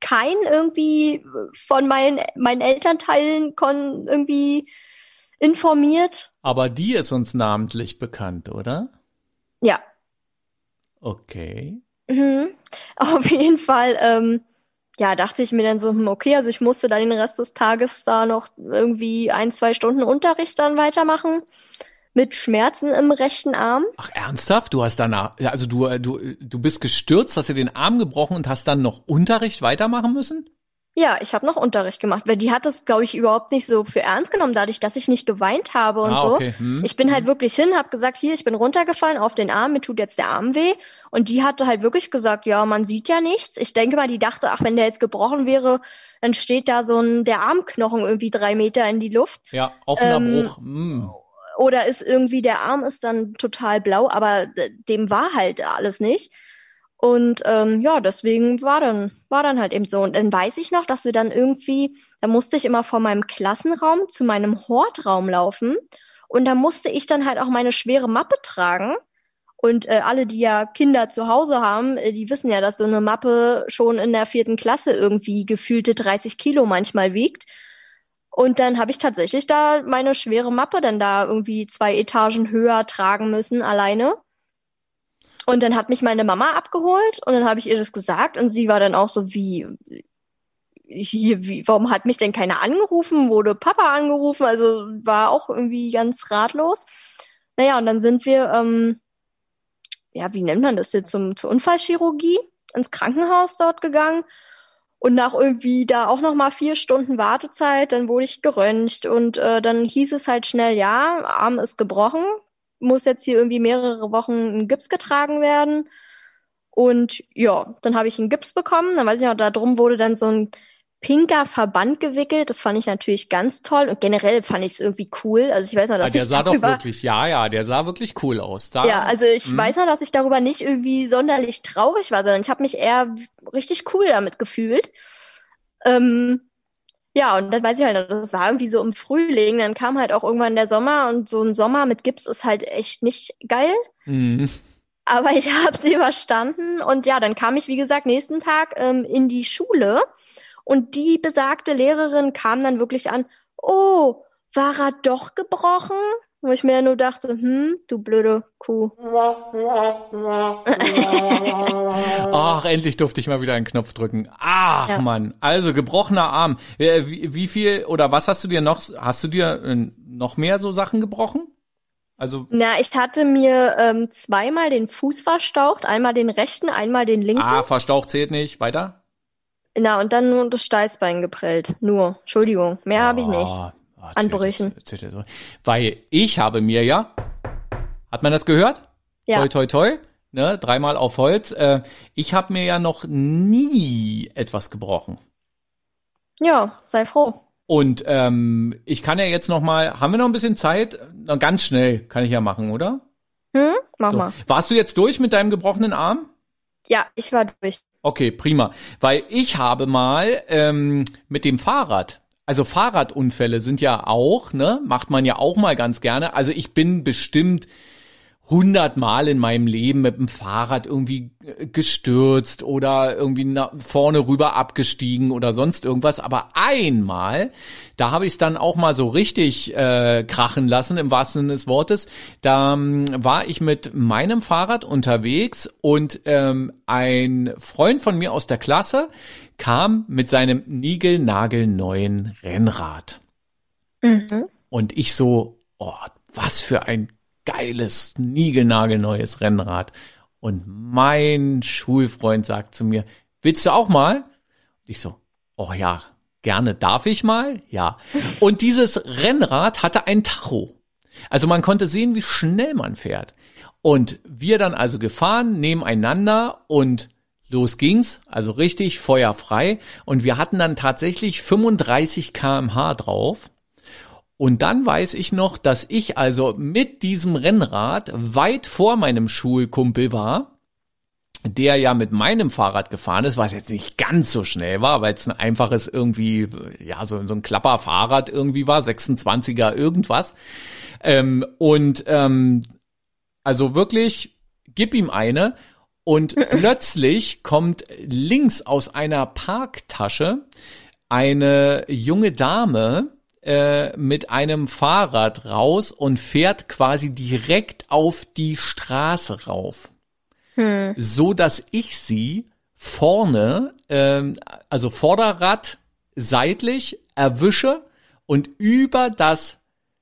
kein irgendwie von meinen, meinen Elternteilen kon irgendwie informiert. Aber die ist uns namentlich bekannt, oder? Ja. Okay. Mhm. Auf jeden Fall, ähm, ja, dachte ich mir dann so, hm, okay, also ich musste da den Rest des Tages da noch irgendwie ein, zwei Stunden Unterricht dann weitermachen mit Schmerzen im rechten Arm. Ach, ernsthaft? Du hast danach, also du, du, du bist gestürzt, hast dir den Arm gebrochen und hast dann noch Unterricht weitermachen müssen? Ja, ich habe noch Unterricht gemacht, weil die hat das, glaube ich, überhaupt nicht so für ernst genommen, dadurch, dass ich nicht geweint habe und ah, so. Okay. Hm. Ich bin halt hm. wirklich hin, habe gesagt, hier, ich bin runtergefallen auf den Arm, mir tut jetzt der Arm weh. Und die hatte halt wirklich gesagt, ja, man sieht ja nichts. Ich denke mal, die dachte, ach, wenn der jetzt gebrochen wäre, dann steht da so ein der Armknochen irgendwie drei Meter in die Luft. Ja, offener ähm, Bruch. Hm. Oder ist irgendwie der Arm ist dann total blau, aber dem war halt alles nicht. Und ähm, ja, deswegen war dann, war dann halt eben so. Und dann weiß ich noch, dass wir dann irgendwie, da musste ich immer von meinem Klassenraum zu meinem Hortraum laufen. Und da musste ich dann halt auch meine schwere Mappe tragen. Und äh, alle, die ja Kinder zu Hause haben, äh, die wissen ja, dass so eine Mappe schon in der vierten Klasse irgendwie gefühlte 30 Kilo manchmal wiegt. Und dann habe ich tatsächlich da meine schwere Mappe dann da irgendwie zwei Etagen höher tragen müssen, alleine. Und dann hat mich meine Mama abgeholt und dann habe ich ihr das gesagt und sie war dann auch so wie, hier, wie, warum hat mich denn keiner angerufen? Wurde Papa angerufen? Also war auch irgendwie ganz ratlos. Naja, und dann sind wir, ähm, ja, wie nennt man das jetzt, zum, zur Unfallchirurgie ins Krankenhaus dort gegangen. Und nach irgendwie da auch noch mal vier Stunden Wartezeit, dann wurde ich geröntgt und äh, dann hieß es halt schnell, ja, Arm ist gebrochen, muss jetzt hier irgendwie mehrere Wochen in Gips getragen werden. Und ja, dann habe ich einen Gips bekommen. Dann weiß ich noch, da drum wurde dann so ein pinker Verband gewickelt. Das fand ich natürlich ganz toll. Und generell fand ich es irgendwie cool. Also ich weiß noch, dass ah, der ich sah darüber, doch wirklich, ja, ja, der sah wirklich cool aus. Da, Ja, also ich Mhm. weiß noch, dass ich darüber nicht irgendwie sonderlich traurig war, sondern ich habe mich eher richtig cool damit gefühlt. Ähm, ja, und dann weiß ich halt, das war irgendwie so im Frühling, dann kam halt auch irgendwann der Sommer und so ein Sommer mit Gips ist halt echt nicht geil. Mhm. Aber ich habe sie überstanden und ja, dann kam ich, wie gesagt, nächsten Tag ähm, in die Schule und die besagte Lehrerin kam dann wirklich an, oh, war er doch gebrochen? Wo ich mir nur dachte, hm, du blöde Kuh. Ach, endlich durfte ich mal wieder einen Knopf drücken. Ach, Ja. Mann. Also, gebrochener Arm. Äh, Wie, wie viel, oder was hast du dir noch, hast du dir äh, noch mehr so Sachen gebrochen? Also, Na, ich hatte mir ähm, zweimal den Fuß verstaucht, einmal den rechten, einmal den linken. ah, verstaucht zählt nicht. Weiter? Na, und dann nur das Steißbein geprellt. Nur. Entschuldigung. Mehr habe ich nicht. Ah, An zählt Brüchen. jetzt- zählt jetzt so. Weil ich habe mir ja, hat man das gehört? Ja. Toi, toi, toi. Ne, dreimal auf Holz. Äh, ich habe mir ja noch nie etwas gebrochen. Ja, sei froh. Und ähm, ich kann ja jetzt noch mal, haben wir noch ein bisschen Zeit? Na, ganz schnell kann ich ja machen, oder? Hm? Mach So. mal. Warst du jetzt durch mit deinem gebrochenen Arm? Ja, ich war durch. Okay, prima. Weil ich habe mal ähm, mit dem Fahrrad, also Fahrradunfälle sind ja auch, ne, macht man ja auch mal ganz gerne. Also ich bin bestimmt hundertmal in meinem Leben mit dem Fahrrad irgendwie äh, gestürzt oder irgendwie nach vorne rüber abgestiegen oder sonst irgendwas. Aber einmal, da habe ich es dann auch mal so richtig äh, krachen lassen, im wahrsten Sinne des Wortes. Da ähm, war ich mit meinem Fahrrad unterwegs und ähm, ein Freund von mir aus der Klasse kam mit seinem niegelnagelneuen Rennrad. Mhm. Und ich so, oh, was für ein geiles, niegelnagelneues Rennrad. Und mein Schulfreund sagt zu mir, willst du auch mal? Und ich so, oh ja, gerne, darf ich mal? Ja. Und dieses Rennrad hatte ein Tacho. Also man konnte sehen, wie schnell man fährt. Und wir dann also gefahren, nebeneinander und los ging's, also richtig feuerfrei. Und wir hatten dann tatsächlich 35 kmh drauf. Und dann weiß ich noch, dass ich also mit diesem Rennrad weit vor meinem Schulkumpel war, der ja mit meinem Fahrrad gefahren ist, was jetzt nicht ganz so schnell war, weil es ein einfaches irgendwie, ja, so, so ein Klapperfahrrad irgendwie war, 26er irgendwas. Ähm, und ähm, also wirklich, gib ihm eine. Und plötzlich kommt links aus einer Parktasche eine junge Dame äh, mit einem Fahrrad raus und fährt quasi direkt auf die Straße rauf. So dass ich sie vorne, ähm, also Vorderrad seitlich erwische und über das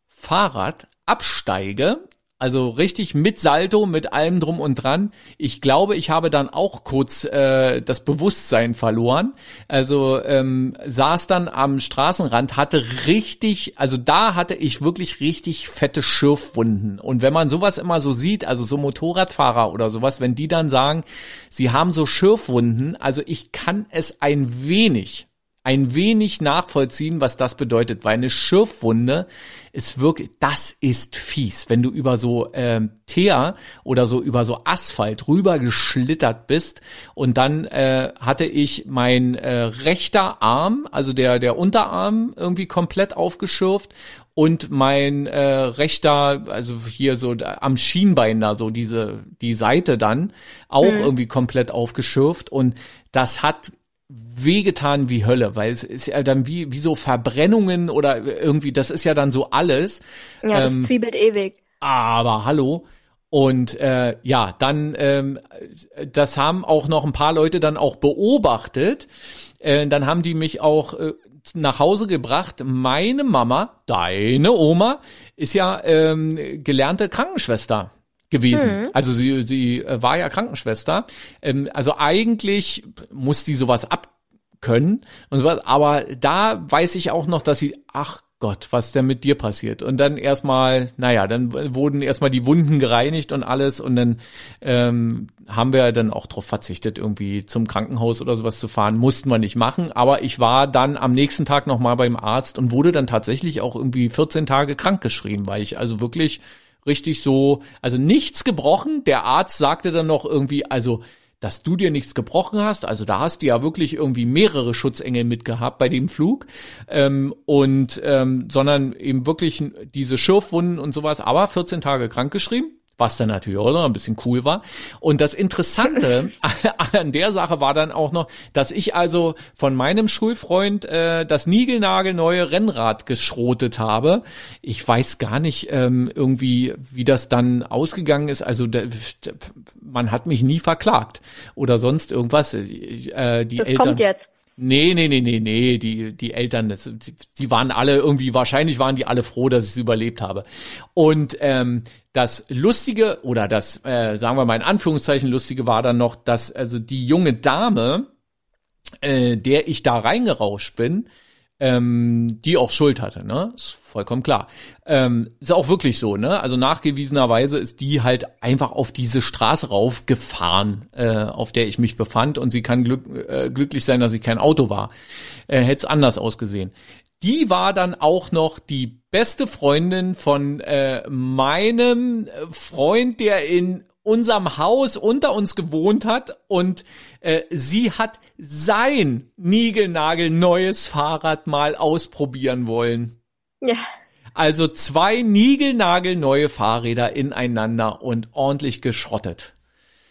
Fahrrad absteige, also richtig mit Salto, mit allem drum und dran. Ich glaube, ich habe dann auch kurz äh, das Bewusstsein verloren. Also ähm, saß dann am Straßenrand, hatte richtig, also da hatte ich wirklich richtig fette Schürfwunden. Und wenn man sowas immer so sieht, also so Motorradfahrer oder sowas, wenn die dann sagen, sie haben so Schürfwunden, also ich kann es ein wenig ein wenig nachvollziehen, was das bedeutet, weil eine Schürfwunde ist wirklich, das ist fies, wenn du über so ähm, Teer oder so über so Asphalt rübergeschlittert bist und dann äh, hatte ich mein äh, rechter Arm, also der der Unterarm irgendwie komplett aufgeschürft und mein äh, rechter, also hier so am Schienbein da so diese die Seite dann auch mhm. irgendwie komplett aufgeschürft und das hat wehgetan wie Hölle, weil es ist ja dann wie, wie so Verbrennungen oder irgendwie, das ist ja dann so alles. Ja, das ähm, zwiebelt ewig. Aber hallo. Und äh, ja, dann, ähm, das haben auch noch ein paar Leute dann auch beobachtet. Äh, dann haben die mich auch äh, nach Hause gebracht. Meine Mama, deine Oma, ist ja ähm, gelernte Krankenschwester gewesen. Mhm. Also sie, sie äh, war ja Krankenschwester. Ähm, also eigentlich muss die sowas abkönnen und sowas. Aber da weiß ich auch noch, dass sie, ach Gott, was denn mit dir passiert? Und dann erstmal, naja, dann wurden erstmal die Wunden gereinigt und alles und dann ähm, haben wir dann auch darauf verzichtet, irgendwie zum Krankenhaus oder sowas zu fahren. Mussten wir nicht machen, aber ich war dann am nächsten Tag nochmal beim Arzt und wurde dann tatsächlich auch irgendwie 14 Tage krankgeschrieben, weil ich also wirklich richtig so, also nichts gebrochen. Der Arzt sagte dann noch irgendwie, also dass du dir nichts gebrochen hast. Also da hast du ja wirklich irgendwie mehrere Schutzengel mitgehabt bei dem Flug. Ähm, und ähm, sondern eben wirklich diese Schürfwunden und sowas, aber 14 Tage krankgeschrieben was dann natürlich auch noch ein bisschen cool war. Und das Interessante an der Sache war dann auch noch, dass ich also von meinem Schulfreund äh, das niegelnagelneue Rennrad geschrotet habe. Ich weiß gar nicht ähm, irgendwie, wie das dann ausgegangen ist. Also der, man hat mich nie verklagt oder sonst irgendwas. Äh, die das Eltern, kommt jetzt. Nee, nee, nee, nee, nee, die, die Eltern, das, die, die waren alle irgendwie, wahrscheinlich waren die alle froh, dass ich es überlebt habe. Und ähm, das Lustige oder das, äh, sagen wir mal in Anführungszeichen Lustige war dann noch, dass also die junge Dame, äh, der ich da reingerauscht bin, ähm, die auch Schuld hatte, ne? Ist vollkommen klar. Ähm, ist auch wirklich so, ne? Also nachgewiesenerweise ist die halt einfach auf diese Straße raufgefahren, äh, auf der ich mich befand und sie kann glück, äh, glücklich sein, dass ich kein Auto war. Äh, Hätte es anders ausgesehen. Die war dann auch noch die beste Freundin von äh, meinem Freund, der in unserem Haus unter uns gewohnt hat und äh, sie hat sein Nigelnagel neues Fahrrad mal ausprobieren wollen. Ja. Also zwei Nigelnagel neue Fahrräder ineinander und ordentlich geschrottet.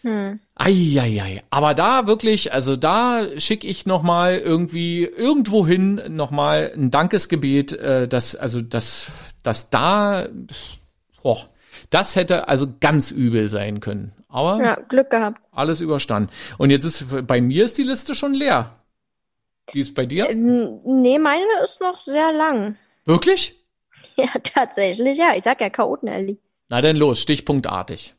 Hm. Eieiei. Aber da wirklich, also da schicke ich noch mal irgendwie irgendwo hin noch mal ein Dankesgebet, äh, dass also dass dass da oh, das hätte also ganz übel sein können. Aber ja, Glück gehabt. Alles überstanden. Und jetzt ist bei mir ist die Liste schon leer. Wie ist bei dir? Ähm, nee, meine ist noch sehr lang. Wirklich? Ja, tatsächlich, ja. Ich sag ja Chaoten Ellie. Na dann los, stichpunktartig.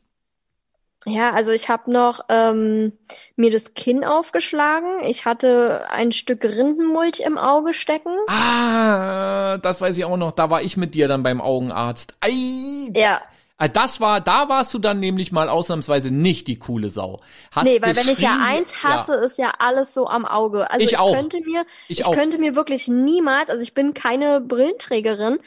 Ja, also ich habe noch ähm, mir das Kinn aufgeschlagen. Ich hatte ein Stück Rindenmulch im Auge stecken. Ah, das weiß ich auch noch. Da war ich mit dir dann beim Augenarzt. Ei, ja. Ah, das war, da warst du dann nämlich mal ausnahmsweise nicht die coole Sau. Hast nee, weil wenn ich ja eins hasse, ja. ist ja alles so am Auge. Also ich, ich auch. könnte mir, ich, ich könnte mir wirklich niemals, also ich bin keine Brillenträgerin,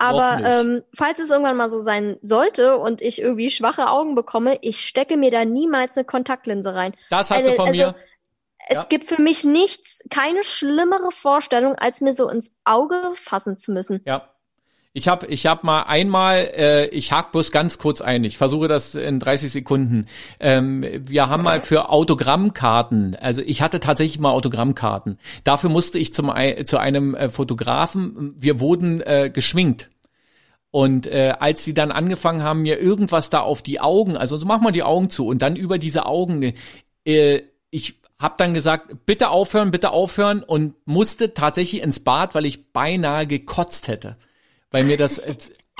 aber ähm, falls es irgendwann mal so sein sollte und ich irgendwie schwache Augen bekomme, ich stecke mir da niemals eine Kontaktlinse rein. Das hast also, du von also, mir. Es ja. gibt für mich nichts, keine schlimmere Vorstellung, als mir so ins Auge fassen zu müssen. Ja. Ich habe ich hab mal einmal, äh, ich hake bloß ganz kurz ein, ich versuche das in 30 Sekunden. Ähm, wir haben mal für Autogrammkarten, also ich hatte tatsächlich mal Autogrammkarten. Dafür musste ich zum, zu einem äh, Fotografen, wir wurden äh, geschminkt. Und äh, als sie dann angefangen haben, mir irgendwas da auf die Augen, also so mach mal die Augen zu und dann über diese Augen, äh, ich hab dann gesagt, bitte aufhören, bitte aufhören und musste tatsächlich ins Bad, weil ich beinahe gekotzt hätte weil mir das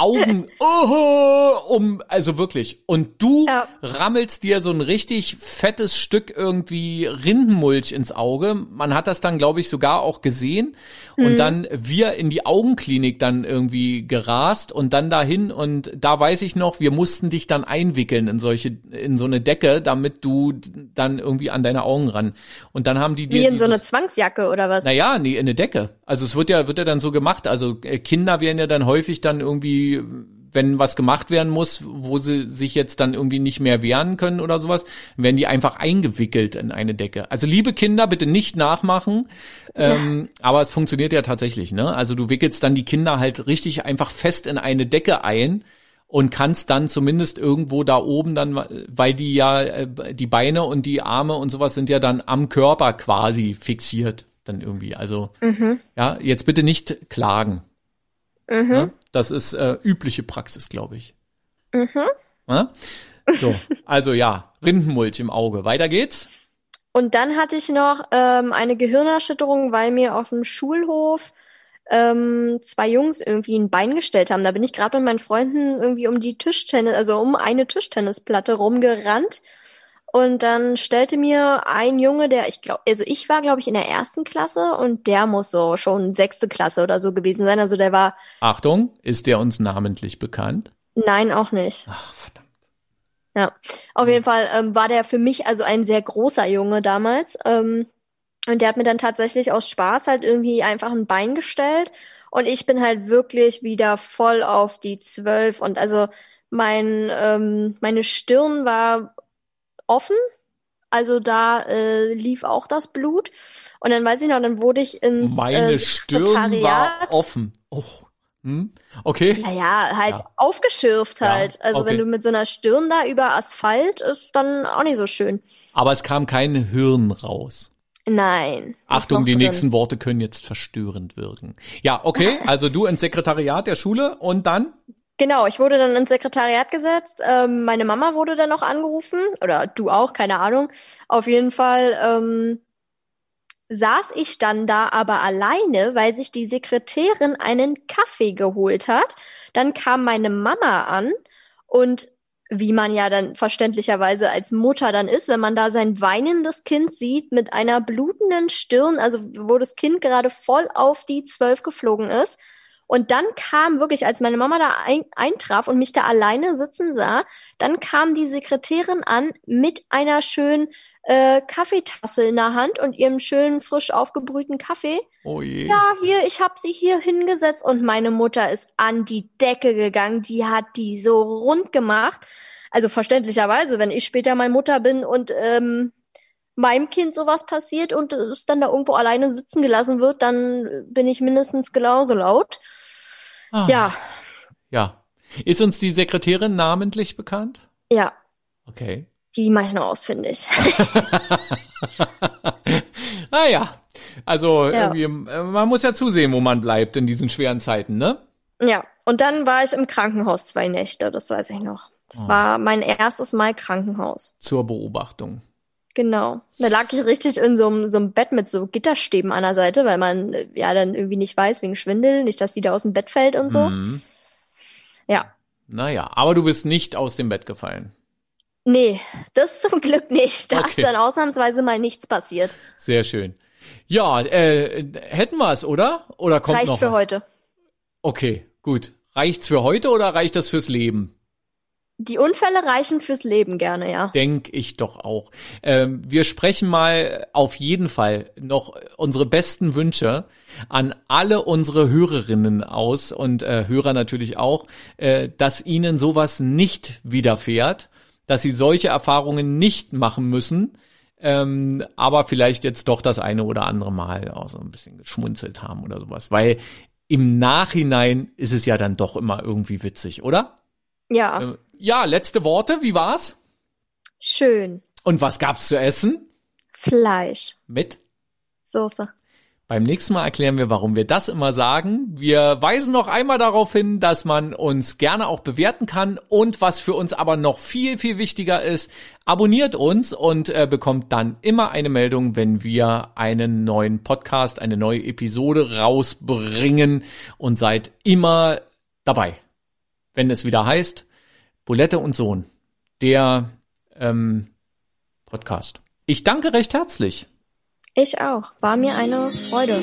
Augen, oh, um, also wirklich. Und du Ja. rammelst dir so ein richtig fettes Stück irgendwie Rindenmulch ins Auge. Man hat das dann, glaube ich, sogar auch gesehen. Und dann wir in die Augenklinik dann irgendwie gerast und dann dahin. Und da weiß ich noch, wir mussten dich dann einwickeln in solche, in so eine Decke, damit du dann irgendwie an deine Augen ran. Und dann haben die dir Wie in so dieses- eine Zwangsjacke oder was? naja, nee, in eine Decke. Also es wird ja, wird ja dann so gemacht. Also äh, Kinder werden ja dann häufig dann irgendwie, wenn was gemacht werden muss, wo sie sich jetzt dann irgendwie nicht mehr wehren können oder sowas, werden die einfach eingewickelt in eine Decke. Also liebe Kinder, bitte nicht nachmachen. Ähm, aber es funktioniert ja tatsächlich, ne? Also du wickelst dann die Kinder halt richtig einfach fest in eine Decke ein und kannst dann zumindest irgendwo da oben dann, weil die ja, äh, die Beine und die Arme und sowas sind ja dann am Körper quasi fixiert dann irgendwie. Also ja, jetzt bitte nicht klagen. Ne? Das ist äh, übliche Praxis, glaube ich. Ja? So, also ja, Rindenmulch im Auge. Weiter geht's. Und dann hatte ich noch ähm, eine Gehirnerschütterung, weil mir auf dem Schulhof ähm, zwei Jungs irgendwie ein Bein gestellt haben. Da bin ich gerade mit meinen Freunden irgendwie um die Tischtennis, also um eine Tischtennisplatte rumgerannt. Und dann stellte mir ein Junge, der, ich glaube, also ich war, glaube ich, in der ersten Klasse und der muss so schon sechste Klasse oder so gewesen sein. Also der war, Achtung, ist der uns namentlich bekannt? nein, auch nicht. Ach, verdammt. Ja, auf jeden Fall ähm, war der für mich also ein sehr großer Junge damals. Ähm, und der hat mir dann tatsächlich aus Spaß halt irgendwie einfach ein Bein gestellt. Und ich bin halt wirklich wieder voll auf die Zwölf. Und also mein, ähm, meine Stirn war offen. Also da äh, lief auch das Blut. Und dann weiß ich noch, dann wurde ich ins Meine äh, Stirn war offen. Oh. Hm? Okay. Naja, halt Ja. aufgeschürft Ja, halt. Also okay. wenn du mit so einer Stirn da über Asphalt ist, dann auch nicht so schön. Aber es kam kein Hirn raus. Nein. Achtung, die drin. nächsten Worte können jetzt verstörend wirken. Ja, okay, also du ins Sekretariat der Schule und dann? Genau, ich wurde dann ins Sekretariat gesetzt. Ähm, meine Mama wurde dann noch angerufen. Oder du auch, keine Ahnung. Auf jeden Fall ähm, saß ich dann da aber alleine, weil sich die Sekretärin einen Kaffee geholt hat. Dann kam meine Mama an und wie man ja dann verständlicherweise als Mutter dann ist, wenn man da sein weinendes Kind sieht mit einer blutenden Stirn, also wo das Kind gerade voll auf die Zwölf geflogen ist. Und dann kam wirklich, als meine Mama da ein, eintraf und mich da alleine sitzen sah, dann kam die Sekretärin an mit einer schönen äh, Kaffeetasse in der Hand und ihrem schönen frisch aufgebrühten Kaffee. Oh je. Ja, hier, ich habe sie hier hingesetzt und meine Mutter ist an die Decke gegangen. Die hat die so rund gemacht. Also verständlicherweise, wenn ich später mal Mutter bin und ähm, meinem Kind sowas passiert und es dann da irgendwo alleine sitzen gelassen wird, dann bin ich mindestens genauso laut. Ah, Ja, Ja. Ist uns die Sekretärin namentlich bekannt? ja, Okay. die mache ich noch ausfindig. Naja, also Ja. irgendwie, äh, man muss ja zusehen, wo man bleibt in diesen schweren Zeiten, ne? Ja, und dann war ich im Krankenhaus zwei Nächte, das weiß ich noch. Das Oh. war mein erstes Mal Krankenhaus. Zur Beobachtung. Genau. Da lag ich richtig in so einem, so einem Bett mit so Gitterstäben an der Seite, weil man äh, ja dann irgendwie nicht weiß wegen Schwindel, nicht, dass die da aus dem Bett fällt und so. Mhm. Ja. Naja, aber du bist nicht aus dem Bett gefallen. Nee, das zum Glück nicht. Da Okay. ist dann ausnahmsweise mal nichts passiert. Sehr schön. Ja, äh, hätten wir es, oder? Oder kommt Reicht noch? für heute. Okay, gut. Reicht's für heute oder reicht das fürs Leben? Die Unfälle reichen fürs Leben gerne, ja. Denk ich doch auch. Ähm, wir sprechen mal auf jeden Fall noch unsere besten Wünsche an alle unsere Hörerinnen aus und äh, Hörer natürlich auch, äh, dass ihnen sowas nicht widerfährt, dass sie solche Erfahrungen nicht machen müssen, ähm, aber vielleicht jetzt doch das eine oder andere Mal auch so ein bisschen geschmunzelt haben oder sowas, weil im Nachhinein ist es ja dann doch immer irgendwie witzig, oder? Ja, Ähm, ja, letzte Worte, wie war's? schön. Und was gab's zu essen? Fleisch. Mit? Soße. Beim nächsten Mal erklären wir, warum wir das immer sagen. Wir weisen noch einmal darauf hin, dass man uns gerne auch bewerten kann und was für uns aber noch viel, viel wichtiger ist, abonniert uns und äh, bekommt dann immer eine Meldung, wenn wir einen neuen Podcast, eine neue Episode rausbringen und seid immer dabei. wenn es wieder heißt, Bulette und Sohn, der ähm, Podcast. Ich danke recht herzlich. Ich auch. War mir eine Freude.